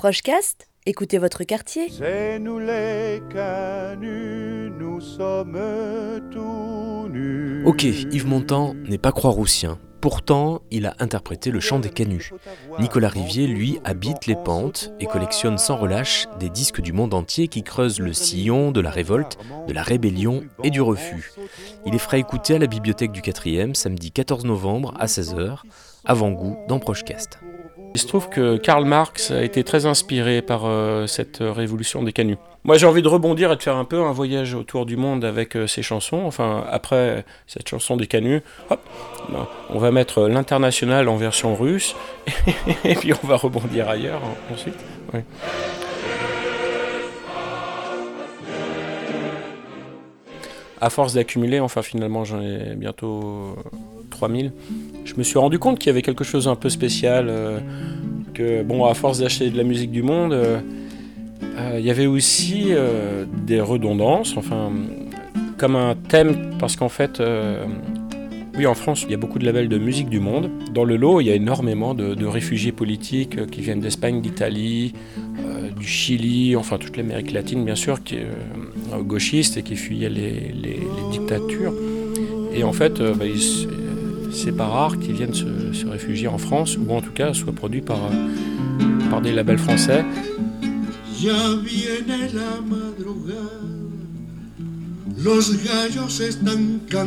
Prochecast, écoutez votre quartier. C'est nous les canuts, nous sommes tout nus. Ok, Yves Montand n'est pas croix-roussien. Pourtant, il a interprété le chant des canuts. Nicolas Rivier, lui, habite les pentes et collectionne sans relâche des disques du monde entier qui creusent le sillon de la révolte, de la rébellion et du refus. Il est frais écouté à la bibliothèque du 4e, samedi 14 novembre à 16h, avant-goût dans Prochecast. Il se trouve que Karl Marx a été très inspiré par euh, cette révolution des canuts. Moi j'ai envie de rebondir et de faire un peu un voyage autour du monde avec euh, ces chansons. Enfin, après cette chanson des canuts, hop, ben, on va mettre l'international en version russe et puis on va rebondir ailleurs hein, ensuite. À force d'accumuler, enfin finalement j'en ai bientôt 3000, je me suis rendu compte qu'il y avait quelque chose un peu spécial, euh, que bon, à force d'acheter de la musique du monde, euh, euh, il y avait aussi euh, des redondances, enfin comme un thème, parce qu'en fait, euh, oui, en France, il y a beaucoup de labels de musique du monde. Dans le lot, il y a énormément de, de réfugiés politiques euh, qui viennent d'Espagne, d'Italie, euh, du Chili, enfin toute l'Amérique latine, bien sûr, qui est euh, gauchiste et qui fuyaient les, les- les dictatures. Et en fait, euh, bah, c'est pas rare qu'ils viennent se, se réfugier en France, ou en tout cas soient produits par, euh, par des labels français. Ya viene la.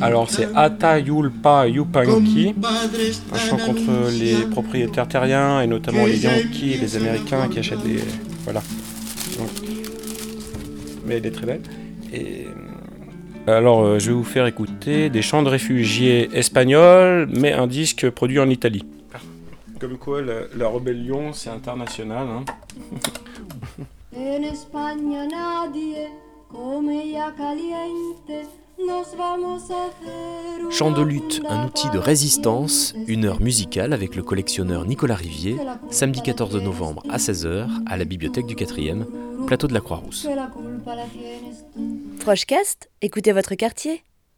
Alors c'est Ataulpa Yupanqui, un chant contre les propriétaires terriens et notamment les Yankees, les Américains qui achètent des... Voilà. Donc, mais elle est très belle. Et... Alors euh, je vais vous faire écouter des chants de réfugiés espagnols, mais un disque produit en Italie. Comme quoi la, la rébellion c'est international. hein. Chant de lutte, un outil de résistance, une heure musicale avec le collectionneur Nicolas Rivier, samedi 14 novembre à 16h à la bibliothèque du 4e, plateau de la Croix-Rousse. Prochecast, écoutez votre quartier.